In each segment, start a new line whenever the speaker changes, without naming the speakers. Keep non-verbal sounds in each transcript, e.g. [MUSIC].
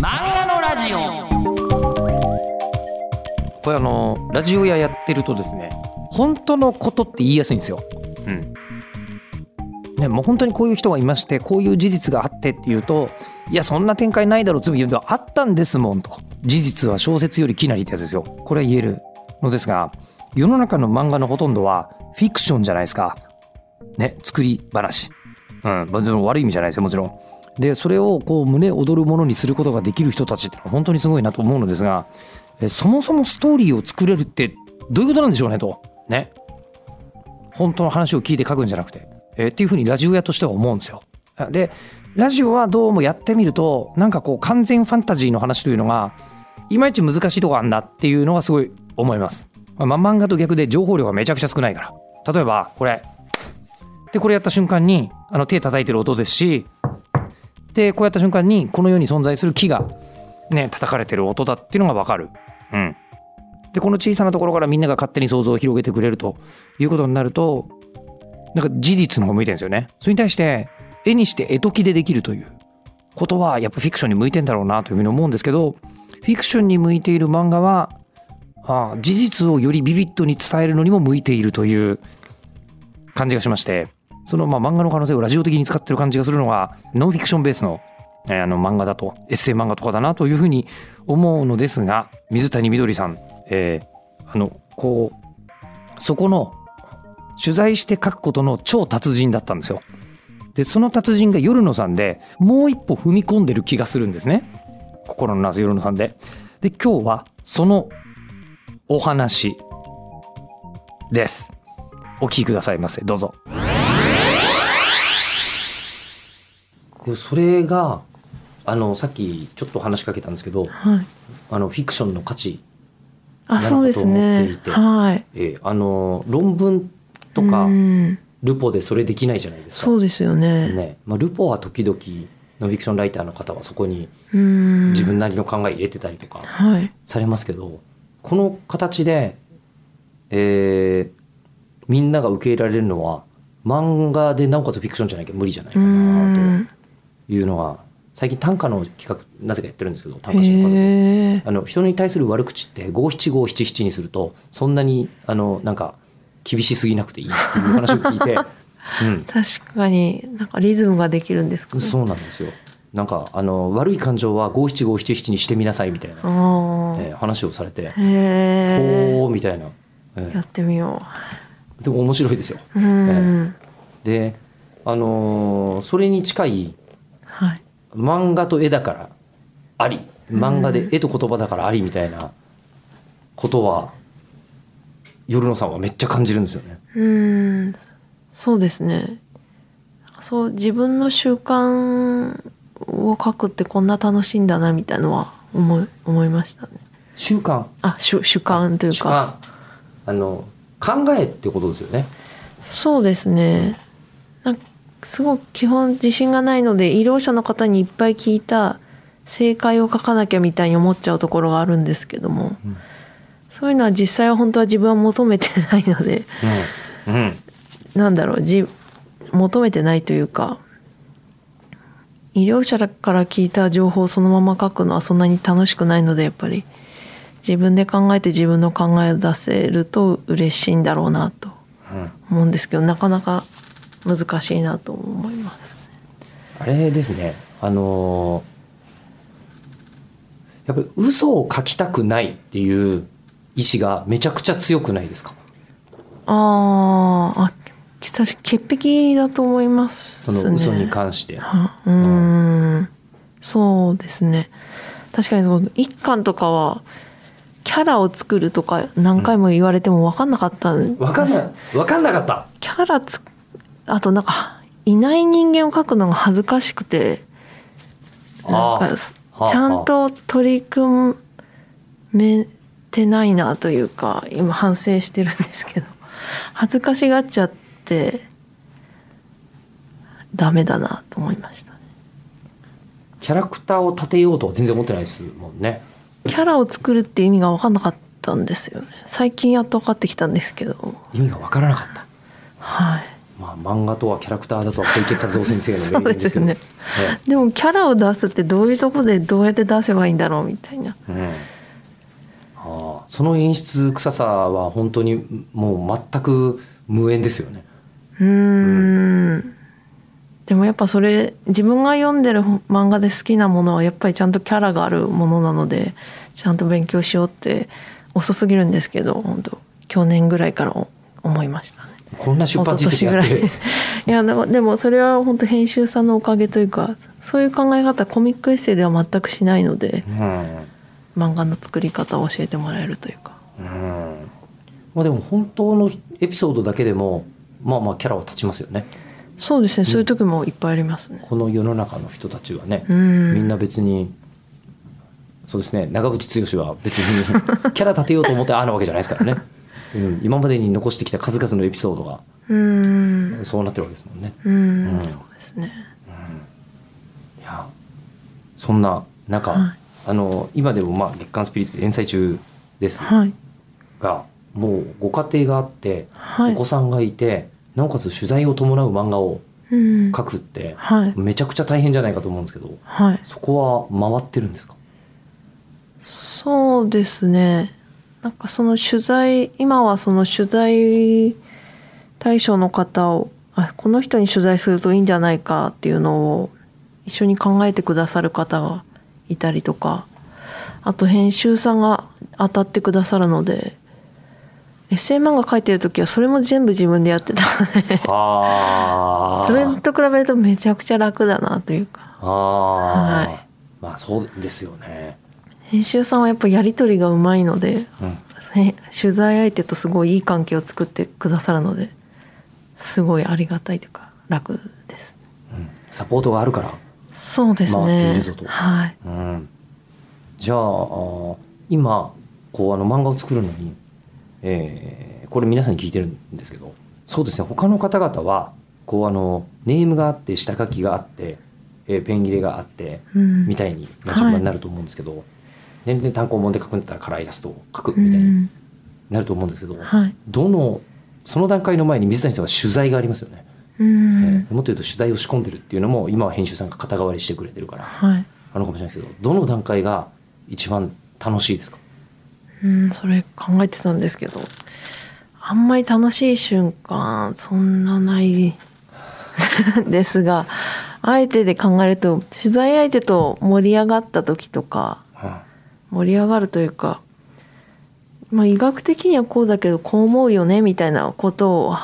漫画のラジオ。
これあのラジオ屋やってるとですね本当のことって言いやすいんですよ。うん。ね、もう本当にこういう人がいましてこういう事実があってっていうといやそんな展開ないだろうつ言うとあったんですもんと。事実は小説よりきなりってやつですよ。これは言えるのですが世の中の漫画のほとんどはフィクションじゃないですか。ね作り話。うん。もちろん悪い意味じゃないですよもちろんでそれをこう胸躍るものにすることができる人たちってのは本当にすごいなと思うのですがえそもそもストーリーを作れるってどういうことなんでしょうねと。ね。本当の話を聞いて書くんじゃなくて、えっていうふうにラジオ屋としては思うんですよ。でラジオはどうもやってみるとなんかこう完全ファンタジーの話というのがいまいち難しいとこあんだっていうのがすごい思います。まあ、漫画と逆で情報量がめちゃくちゃ少ないから。例えばこれ。でこれやった瞬間にあの手叩いてる音ですしでこうやった瞬間にこの世に存在する木がね叩かれてる音だっていうのが分かる。うんでこの小さなところからみんなが勝手に想像を広げてくれるということになるとなんか事実の方向いてるんですよね。それに対して絵にして絵解きでできるということはやっぱフィクションに向いてんだろうなというふうに思うんですけどフィクションに向いている漫画はあ事実をよりビビッドに伝えるのにも向いているという感じがしましてそのまあ漫画の可能性をラジオ的に使ってる感じがするのがノンフィクションベースのあの漫画だとエッセイ漫画とかだなというふうに思うのですが水谷みどりさん、えーあのこうそこの取材して書くことの超達人だったんですよ。でその達人が夜野さんでもう一歩踏み込んでる気がするんですね心のナース夜野さんで。で今日はそのお話です。お聞きくださいませどうぞ。でそれがあのさっきちょっと話しかけたんですけど
はい。
あのフィクションの価値、なる
ね
ほど思っていて。
はい。
えーあの論文とか
うん
ルポでそれできないじゃないですか。
そうですよね。
ねまあ、ルポは時々ノンフィクションライターの方はそこに
うん。
自分なりの考え入れてたりとか
はい。
されますけどこの形で、えーみんなが受け入れられるのは漫画でなおかつフィクションじゃなきゃ無理じゃないか
う
なと
ん。
いうのが最近短歌の企画なぜかやってるんですけど短歌詩の。あの人に対する悪口って五七五七七にするとそんなにあのなんか厳しすぎなくていいっていう話を聞いて、うん、
確かになんかリズムができるんですかね。
そうなんですよ。なんかあの悪い感情は五七五七七にしてみなさいみたいな。えー話をされて、
へえ。
ほーみたいな、え
やってみよ
ーでも面白いですよ。
う。うん。
で、あのーそれに近い。漫画と絵だからあり、漫画で絵と言葉だからありみたいなことは夜野さんはめっちゃ感じるんですよね。
うん。そうですね。そう自分の習慣を書くってこんな楽しいんだなみたいのは思い思いましたね。
習慣？
あ、主主観という
主
か。
観あの考えってことですよね。
そうですね。なんかすごく基本自信がないので医療者の方にいっぱい聞いた正解を書かなきゃみたいに思っちゃうところがあるんですけども、
うん。
そういうのは実際は本当は自分は求めてないので
うんうん。
なんだろうじ求めてないというか医療者から聞いた情報をそのまま書くのはそんなに楽しくないのでやっぱり自分で考えて自分の考えを出せると嬉しいんだろうなと
うん。
思うんですけどなかなか難しいなと思います。
あれですね。あのーやっぱり嘘を書きたくないっていう意志がめちゃくちゃ強くないですか？
あーあ私潔癖だと思います、
その嘘に関して。
はうーん。そうですね。確かにその一巻とかはキャラを作るとか何回も言われても分かんなかったん
わかんないわかんなかった。
キャラつあとなんかいない人間を描くのが恥ずかしくてなんか
はあ
ちゃんと取り組めてないなというか今反省してるんですけど恥ずかしがっちゃってダメだなと思いましたね。
キャラクターを立てようとは全然思ってないですもんね。
キャラを作るっていう意味が分かんなかったんですよね。最近やっと分かってきたんですけど。
意味がわからなかった。
はい
まあ漫画とはキャラクターだとは小池和夫先生の名言ですけど。
ですね。でもキャラを出すってどういうとこでどうやって出せばいいんだろうみたいな。
うん、ああその演出臭さは本当にもう全く無縁ですよね。
うーん。でもやっぱそれ自分が読んでる漫画で好きなものはやっぱりちゃんとキャラがあるものなのでちゃんと勉強しようって遅すぎるんですけど本当去年ぐらいから思いましたね。
こんな出版実績あって。
年ぐらいいやでもでもそれは本当編集さんのおかげというかそういう考え方コミックエッセイでは全くしないので
うん。
漫画の作り方を教えてもらえるというか。
うん。まあでも本当のエピソードだけでもまあまあキャラは立ちますよね。
そうですね。そういう時もいっぱいありますね。
この世の中の人たちはね、
うん。
みんな別にそうですね。長渕剛は別にキャラ立てようと思ってああなわけじゃないですからね、うん、今までに残してきた数々のエピソードが
うーん。
そうなってるわけですもんね。
うーん。
うん。
そうですね。
いやそんな中、
はい。
あの今でもまあ月刊スピリッツで連載中です
はい。
が、もうご家庭があって、
はい。
お子さんがいてなおかつ取材を伴う漫画を
うん。
書くって、
はい。
めちゃくちゃ大変じゃないかと思うんですけど
はい。
そこは回ってるんですか？
そうですねなんかその取材今はその取材対象の方をあこの人に取材するといいんじゃないかっていうのを一緒に考えてくださる方がいたりとかあと編集さんが当たってくださるのでエッセイ漫画書いてる時はそれも全部自分でやってたので
あ。[LAUGHS]
それと比べるとめちゃくちゃ楽だなというか。
ああ、
はい。
まあそうですよね。
編集さんはやっぱやり取りがうまいので
うん。
へ取材相手とすごいいい関係を作ってくださるのですごいありがたいというか楽です。
うん。サポートがあるから。
そうです
回ってい
ね
るぞと。
はい。
うん、じゃあ今こうあの漫画を作るのに、えーこれ皆さんに聞いてるんですけどそうですね。他の方々はこうあのネームがあって下書きがあって、えーペン切れがあって
うん。
みたいにまあ順番になると思うんですけど、全然単行本で書くんだったらカラーイラストを書くみたいになると思うんですけど、
はい。
どのその段階の前に水谷さんは取材がありますよね、
う
え
ん
ーもっと言うと取材を仕込んでるっていうのも今は編集さんが肩代わりしてくれてるから
はい。
あるかもしれないですけどどの段階が一番楽しいですか？
うんそれ考えてたんですけどあんまり楽しい瞬間そんなない [LAUGHS] ですがあえてで考えると取材相手と盛り上がった時とか盛り上がるというか、まあ、医学的にはこうだけどこう思うよねみたいなことを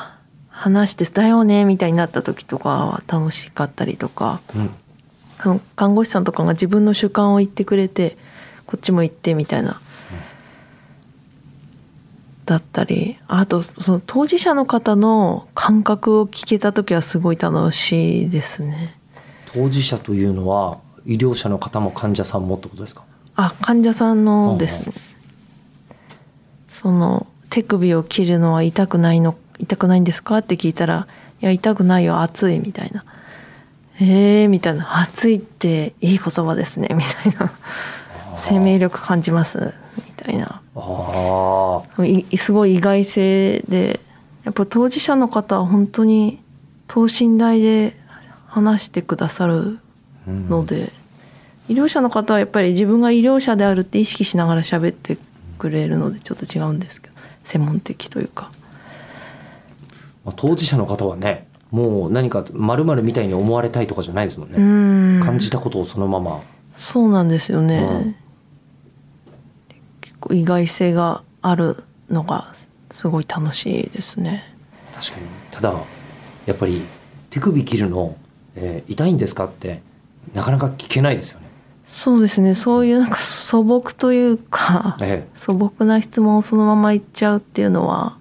話してだよねみたいになった時とかは楽しかったりとか
うん
看護師さんとかが自分の主観を言ってくれてこっちも言ってみたいな、だったりあとその当事者の方の感覚を聞けた時はすごい楽しいですね。
当事者というのは医療者の方も患者さんもってことですか？
あ患者さんのですね。その手首を切るのは痛くないの痛くないんですか？って聞いたら「いや痛くないよ熱い」みたいな「ええー」みたいな「熱いっていい言葉ですね」みたいな「生命力感じます」みたいな。すごい意外性でやっぱ当事者の方は本当に等身大で話してくださる
うん。
ので、医療者の方はやっぱり自分が医療者であるって意識しながら喋ってくれるのでちょっと違うんですけど専門的というか。
まあ当事者の方はねもう何かまるみたいに思われたいとかじゃないですもん
う
ね、
ん。
感じたことをそのまま。
そうなんですよね、
うん。
結構意外性があるのがすごい楽しいですね。
確かに。ただやっぱり手首切るの、えー痛いんですかってなかなか聞けないですよね。
そうですね。そういうなんか素朴というか
え
素朴な質問をそのまま言っちゃうっていうのは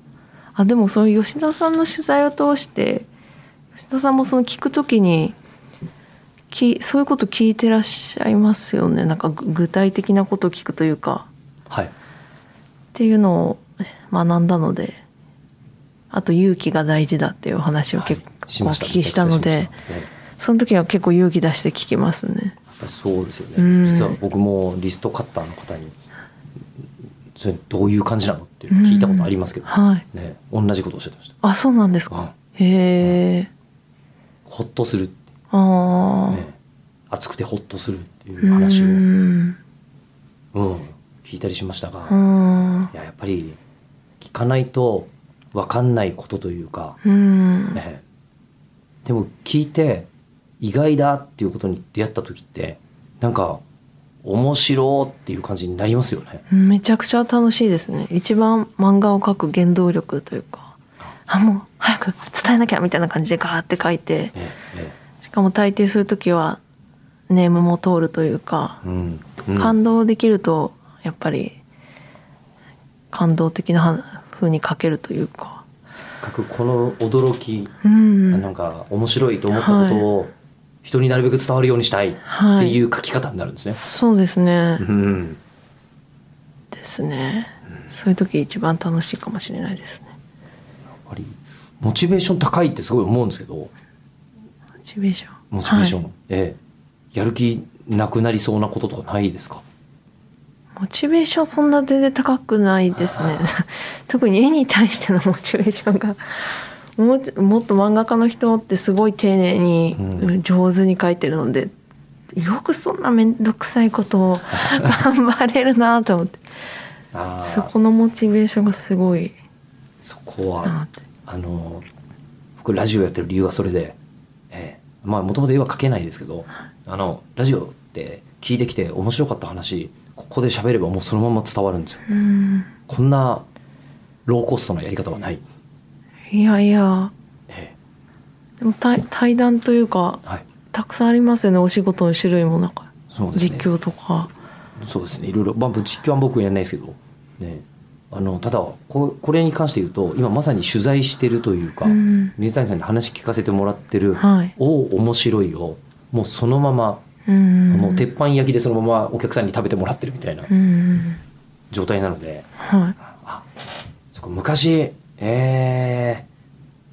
あでもそういう吉田さんの取材を通して吉田さんもその聞くときにきそういうこと聞いてらっしゃいますよね。なんかぐ具体的なことを聞くというか。
えはい。
っていうのを学んだのであと勇気が大事だっていうお話を結構お聞きしたので、
しました。ええ。
その時は結構勇気出して聞きますね。
そうですよね、
うん。
実は僕もリストカッターの方にそれどういう感じなのって聞いたことありますけど、
はい。
ね、同じことをおっしゃってました。
あそうなんですか？へえ。
ほっとする。
ああ、
ね、熱くてほっとするっていう話を、
う
うん
ん。
聞いたりしましたが、
うん。
いややっぱり聞かないと分かんないことというか、
うん。
ね、でも聞いて意外だっていうことに出会った時ってなんか面白っていう感じになりますよね。
めちゃくちゃ楽しいですね。一番漫画を描く原動力というかあ。もう早く伝えなきゃみたいな感じでガーって書いて
ええ
しかも大抵そういう時はネームも通るというか
えうんうん。
感動できるとやっぱり感動的な風に書けるというか。
せっかくこの驚き、
うん。
なんか面白いと思ったことを人になるべく伝わるようにしたいっていう書き方になるんですね。
そうですね。
うん。
ですね。そういう時一番楽しいかもしれないですね。
やっぱりモチベーション高いってすごい思うんですけど。
モチベーション。
モチベーション、
はい。
ええ。やる気なくなりそうなこととかないですか？
モチベーションそんな全然高くないですね。[LAUGHS] 特に絵に対してのモチベーションがもっもっと漫画家の人ってすごい丁寧に
うん。
上手に描いてるので、よくそんな面倒くさいことを [LAUGHS] 頑張れるなと思って。そこのモチベーションがすごい。
そこはあの僕ラジオやってる理由はそれで、ええ。まあもともと絵は描けないですけどあのラジオって聞いてきて面白かった話ここで喋ればもうそのまま伝わるんですよ。
うん。
こんなローコストなやり方はない、
いやいや。
え
でも対対談というか
えはい。
たくさんありますよねお仕事の種類もなんか。
ね。
実況とか。
そうですね。いろいろ、まあ、実況は僕やんないですけど、ね、あのただここれに関して言うと今まさに取材してるというか、
うん。
水谷さんに話聞かせてもらってる
はい「
おお面白い」をもうそのまま、
うん。
もう鉄板焼きでそのままお客さんに食べてもらってるみたいな
うん。
状態なので、
はい。
あそこ昔え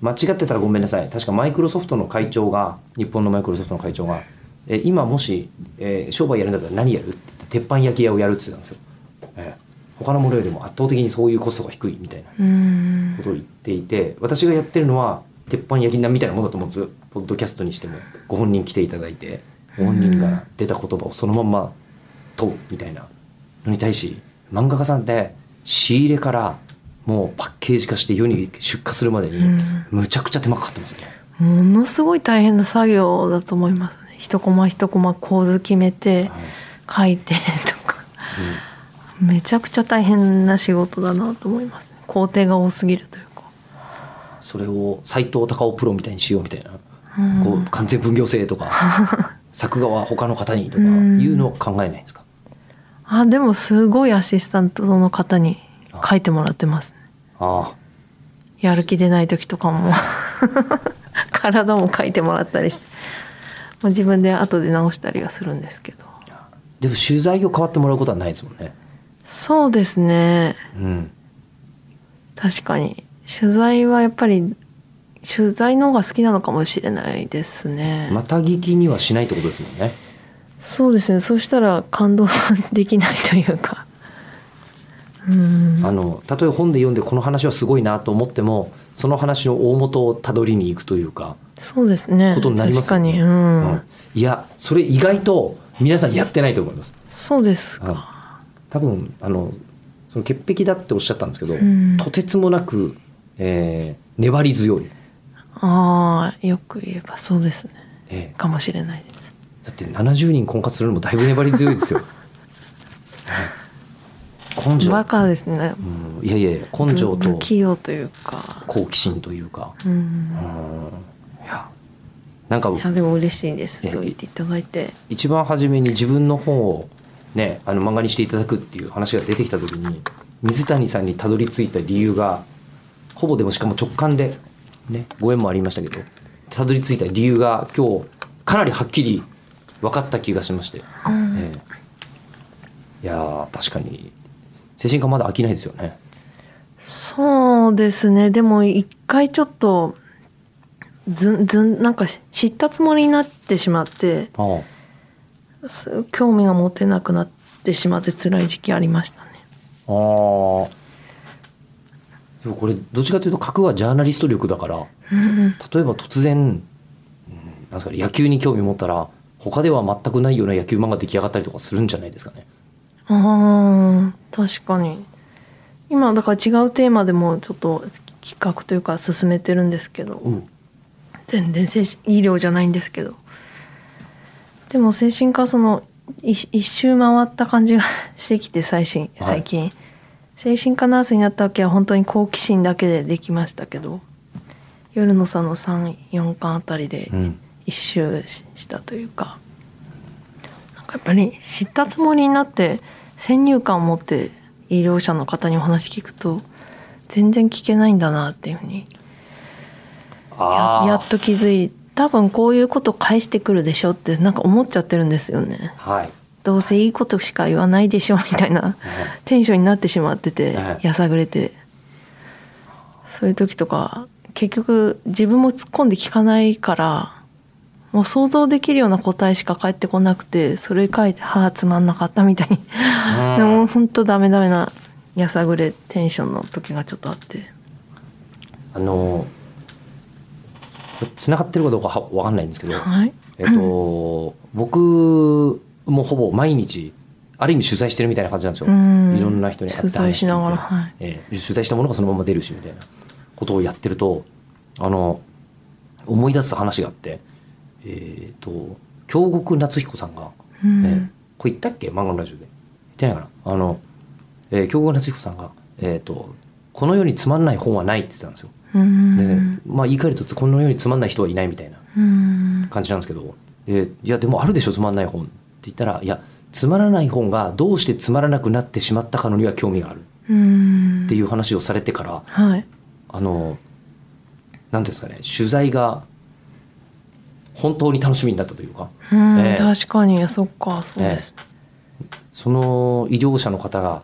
ー、間違ってたらごめんなさい。確かマイクロソフトの会長が日本のマイクロソフトの会長が、えー今もし、えー商売やるんだったら何やるって言って鉄板焼き屋をやるって言ってたんですよ、えー他のものよりも圧倒的にそういうコストが低いみたいな
うん。
ことを言っていて私がやってるのは鉄板焼きみたいなものだと思うんですポッドキャストにしても。ご本人来ていただいてご本人が出た言葉をそのまんま問うみたいなのに対し漫画家さんって仕入れからもうパッケージ化して世に出荷するまでに
うん。
むちゃくちゃ手間かかってますよね。
ものすごい大変な作業だと思いますね。一コマ一コマ構図決めて
はい。
書いてとか。めちゃくちゃ大変な仕事だなと思います工程が多すぎるというか。
それを斎藤隆夫プロみたいにしようみたいな、
うん。
こう完全分業制とか [LAUGHS] 作画は他の方にとかいうのを考えないんですか、
あでもすごいアシスタントの方に書いてもらってますね。
ああ。
やる気出ない時とかも。[LAUGHS] 体も書いてもらったりして、まあ、自分で後で直したりはするんですけど。
でも取材を変わってもらうことはないですもんね。
そうですね。
うん、
確かに。取材はやっぱり取材の方が好きなのかもしれないですね、
また聞きにはしないってことですもんね。
そうですね。そうしたら感動できないというか。うん
あのたとえ本で読んでこの話はすごいなと思ってもその話の大元をたどりに行くというか、
そうですね。
ことになりますよね。
確かに。うん、
うん。いやそれ意外と皆さんやってないと思います。
そうです
うん。
か
多分あのその潔癖だっておっしゃったんですけど、
うん。
とてつもなく、えー粘り強い、
ああよく言えばそうですね。
え
かもしれないです。
ーだって70人婚活するのもだいぶ粘り強いですよ。[LAUGHS] 根性。
バカですね。
うん。いやいや根性と
不器用というか。
好奇心というか、
うん。
うん。いや。なんか
いやでも嬉しいです。
え
そう言っていただいて。
一番初めに自分の本をねあの漫画にしていただくっていう話が出てきた時に水谷さんにたどり着いた理由がほぼでもしかも直感でねご縁もありましたけどたどり着いた理由が今日かなりはっきり分かった気がしまして、
うん。
ええ。いやー確かに精神科まだ飽きないですよね。
そうですね。でも一回ちょっとずんずんなんか知ったつもりになってしまって
ああ。
す興味が持てなくなってしまって辛い時期ありましたね。
あーでもこれどっちかというと核はジャーナリスト力だから
うん。
例えば突然、うんなんですかね、野球に興味持ったら他では全くないような野球漫画出来上がったりとかするんじゃないですかね。
ああ確かに。今だから違うテーマでもちょっと企画というか進めてるんですけど。
うん。
全然精神医療じゃないんですけど。でも精神科そのい一周回った感じが [LAUGHS] してきて最新
はい。
最近、精神科ナースになった時は本当に好奇心だけでできましたけど。夜の差の34巻あたりで
うん。
一周ししたというか。なんかやっぱり知ったつもりになって先入観を持って医療者の方にお話聞くと全然聞けないんだなっていうふうにややっと気づい多分こういうこと返してくるでしょってなんか思っちゃってるんですよね。
はい、
どうせいいことしか言わないでしょみたいなテンションになってしまってて
はい。
やさぐれて。そういう時とか結局自分も突っ込んで聞かないからもう想像できるような答えしか返ってこなくてそれ書いて「はあつまんなかった」みたいに。
うん。
でも本当ダメダメなやさぐれテンションの時がちょっとあって。
あのこれ繋がってるかどうかは分かんないんですけど、
はい。
えっと、僕もほぼ毎日ある意味取材してるみたいな感じなんですよ、
うん。
いろんな人に会って。
取材しながらはい。
ええ。取材したものがそのまま出るしみたいなことをやってるとあの思い出す話があってえっ、と京極夏彦さんが、
うん。
ええこれ言ったっけ？漫画のラジオで。言ってないかな？あの、えー、京極夏彦さんが、えっとこの世につまんない本はないって言ってたんですよ。
うん。
で、まあ言い換えるとこの世につまんない人はいないみたいな
うん。
感じなんですけど、えーいやでもあるでしょつまんない本って言ったらいやつまらない本がどうしてつまらなくなってしまったかのには興味がある
うん。
っていう話をされてから
はい。
あのなんていうんですかね取材が本当に楽しみになったというか。
うん、
ええ。
確かに。そっか。そうです、
その医療者の方が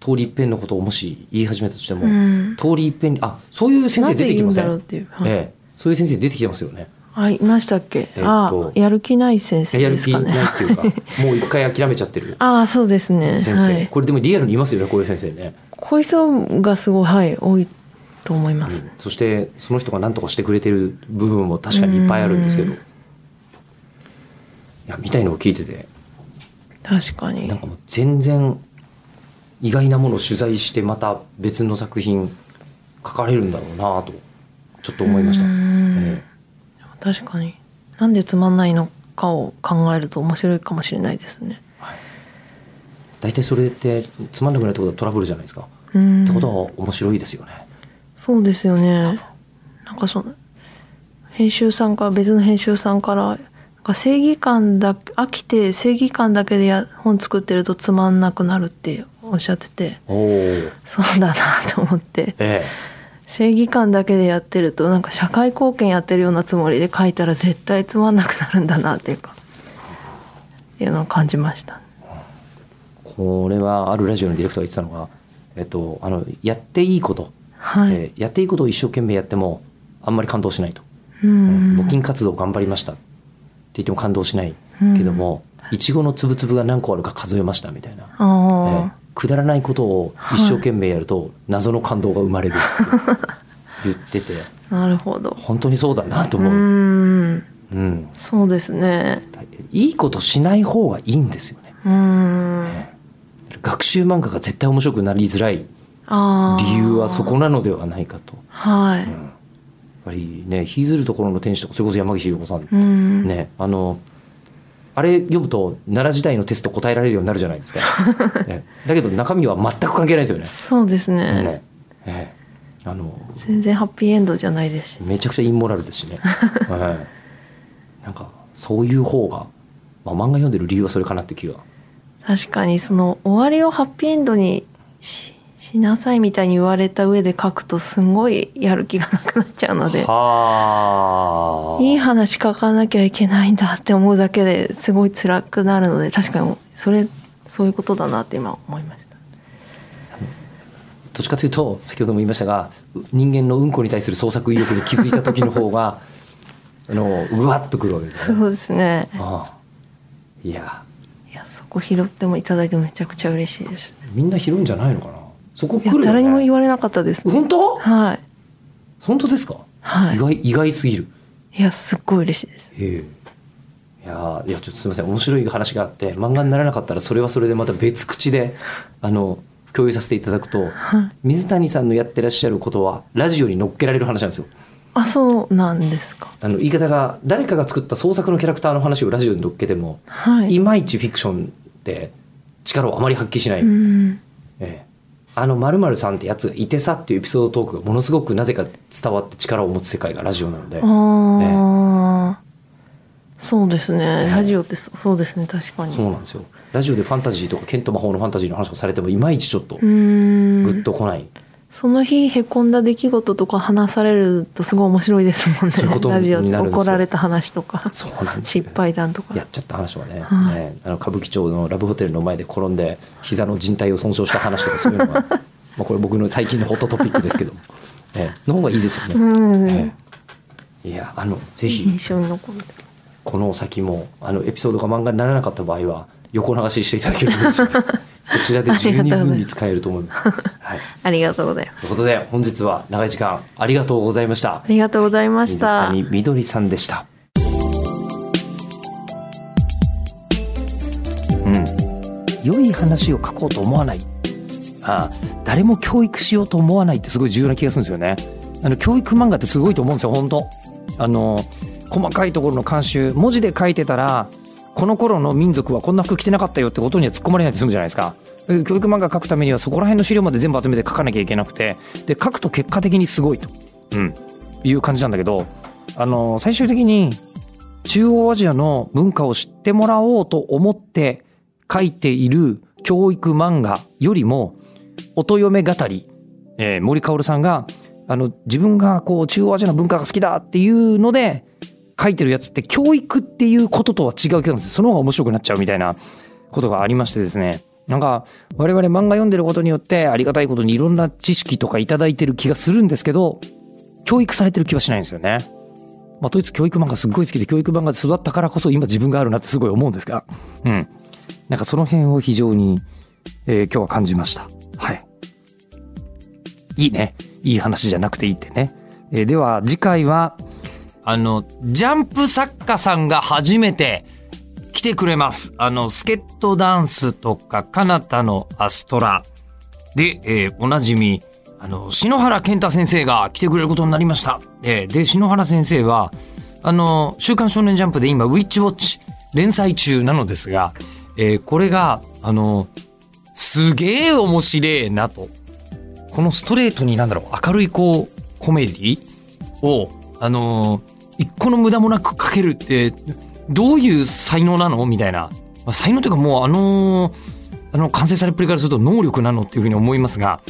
通り一遍のことをもし言い始めたとしても、
うん。
通り一遍にあそういう先生出てきません？
んうっていう、はい
ええ、そういう先生出てきてますよね。
あいましたっけ、
えっと
あやる気ない先生
やる気
ですかね。
ないっていうか [LAUGHS] もう一回諦めちゃってる。
ああそうですね。
先生、
はい、
これでもリアルにいますよねこういう先生ね、
こういう人がすごいはい多いと思います、
うん。そしてその人が何とかしてくれてる部分も確かにいっぱいあるんですけど。
うん
いやみたいのを聞いてて。
確かに。
なんかもう全然意外なものを取材してまた別の作品書かれるんだろうなとちょっと思いました、
うん。
え
確かに。なんでつまんないのかを考えると面白いかもしれないですね。
えはい。大体それってつまんなくなるってことはトラブルじゃないですか、
うん。
ってことは面白いですよね。
そうですよね。なんかその編集さんから別の編集さんから正義感だ飽きて正義感だけでや本作ってるとつまんなくなるっておっしゃってて。そうだなと思って。
え
正義感だけでやってるとなんか社会貢献やってるようなつもりで書いたら絶対つまんなくなるんだなっていうか。っていうのを感じました。
えこれはあるラジオのディレクターが言ってたのが、えっと、あのやっていいこと、
はい、
えーやっていいことを一生懸命やってもあんまり感動しないと、
う
うん
ん。
募金活動頑張りました言っても感動しないけども、いちごのつぶつぶが何個あるか数えましたみたいな、えくだらないことを一生懸命やると謎の感動が生まれるって言ってて。[LAUGHS]
なるほど。
本当にそうだなと
う
思う、
ん。
うん、
そうですね。
いいことしない方がいいんですよね。
うん。
学習漫画が絶対面白くなりづらい理由はそこなのではないかと。
はい、
やっぱりね「ひずるところの天使」とかそれこそ山岸優子さん、
うん。
ねあのあれ読むと奈良時代のテスト答えられるようになるじゃないですか、[LAUGHS] ね。だけど中身は全く関係ないですよね。
そうですね。
ね。ええ。あの
全然ハッピーエンドじゃないですし。
めちゃくちゃインモラルですしね、[LAUGHS] ええ。なんかそういう方が、まあ、漫画読んでる理由はそれかなって気が。
確かにその終わりをハッピーエンドにししなさいみたいに言われた上で書くとすんごいやる気がなくなっちゃうので
はあ。
いい話書かなきゃいけないんだって思うだけですごい辛くなるので確かにそれそういうことだなって今思いました。
どっちかというと先ほども言いましたがう人間のうんこに対する創作意欲に気づいた時の方が [LAUGHS] あのうわっとくるわけですね。
そうですね。
ああ。いや。
いやそこ拾ってもいただいてめちゃくちゃ嬉しいです。
みんな拾うんじゃないのかなそこ来るよ、ね、
誰にも言われなかったです、ね、
本当？
はい。
本当ですか、
はい。
意外意外すぎる。
いやすっごい嬉しいです。
へえ。いやーいやちょっとすみません。面白い話があって漫画にならなかったらそれはそれでまた別口であの共有させていただくと
はい。
水谷さんのやってらっしゃることはラジオに乗っけられる話なんですよ。
あそうなんですか。
あの言い方が誰かが作った創作のキャラクターの話をラジオに乗っけても、
はい。
い、まいちフィクションって力をあまり発揮しない、
うん。
ええあの〇〇さんってやつがいてさっていうエピソードトークがものすごくなぜか伝わって力を持つ世界がラジオなので。
そうですね。
え
ラジオってそそうですね。確かに。
そうなんですよ。ラジオでファンタジーとか剣と魔法のファンタジーの話をされてもいまいちちょっと
うーん。
グッとこない、
その日へこんだ出来事とか話されるとすごい面白いですもんね。
そういう
ラジオで怒られた話とか
そうなんですよ
失敗談とか。
やっちゃった話はね、
はい。
ねあの歌舞伎町のラブホテルの前で転んで膝の靭帯を損傷した話とかそういうのが [LAUGHS] まあこれ僕の最近のホットトピックですけど。も、ええ。の方がいいですよね。
うん、
ええ。いやあのぜひ。
印象に残る。
この先もあのエピソードが漫画にならなかった場合は横流ししていただけると嬉しいです。[LAUGHS] こちらで十二分に使えると思います。はい、
ありがとうございます
ということで本日は長い時間ありがとうございました
あ。りがとうございまし
水
た
谷みどりさんでした。うん、良い話を書こうと思わない。ああ誰も教育しようと思わないってすごい重要な気がするんですよね。あの教育漫画ってすごいと思うんですよ本当。あの細かいところの監修文字で書いてたらこの頃の民族はこんな服着てなかったよってことには突っ込まれないで済むじゃないですか。教育漫画書くためにはそこら辺の資料まで全部集めて書かなきゃいけなくて。で書くと結果的にすごいと、うん、いう感じなんだけどあの最終的に中央アジアの文化を知ってもらおうと思って書いている教育漫画よりも音嫁語り、えー森かおるさんがあの自分がこう中央アジアの文化が好きだっていうので書いてるやつって教育っていうこととは違う気がするんですその方が面白くなっちゃうみたいなことがありましてですねなんか我々漫画読んでることによってありがたいことにいろんな知識とかいただいてる気がするんですけど教育されてる気はしないんですよね。まあ、ドイツ教育漫画すっごい好きで教育漫画で育ったからこそ今自分があるなってすごい思うんですが、うん。なんかその辺を非常に、えー今日は感じました。はい。いいね。いい話じゃなくていいってね。えーでは次回は、あの、ジャンプ作家さんが初めて来てくれます。あの、スケットダンスとか、カナタのアストラで、えーおなじみ、あの、篠原健太先生が来てくれることになりました。えーで、篠原先生は、あの、週刊少年ジャンプで今、ウィッチウォッチ連載中なのですが、えーこれが、あの、すげえ面白いなと。このストレートになんだろう、明るいこう、コメディを、あの一個の無駄もなく書けるって、どういう才能なの？みたいな。まあ才能というかもうあのあの、完成されっぷりからすると能力なのっていうふうに思いますが、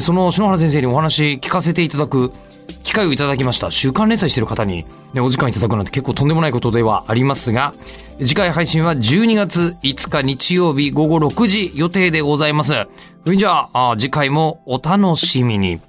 その篠原先生にお話聞かせていただく機会をいただきました。週刊連載してる方に、ね、お時間いただくなんて結構とんでもないことではありますが、次回配信は12月5日日曜日午後6時予定でございます。それじゃ、あ次回もお楽しみに。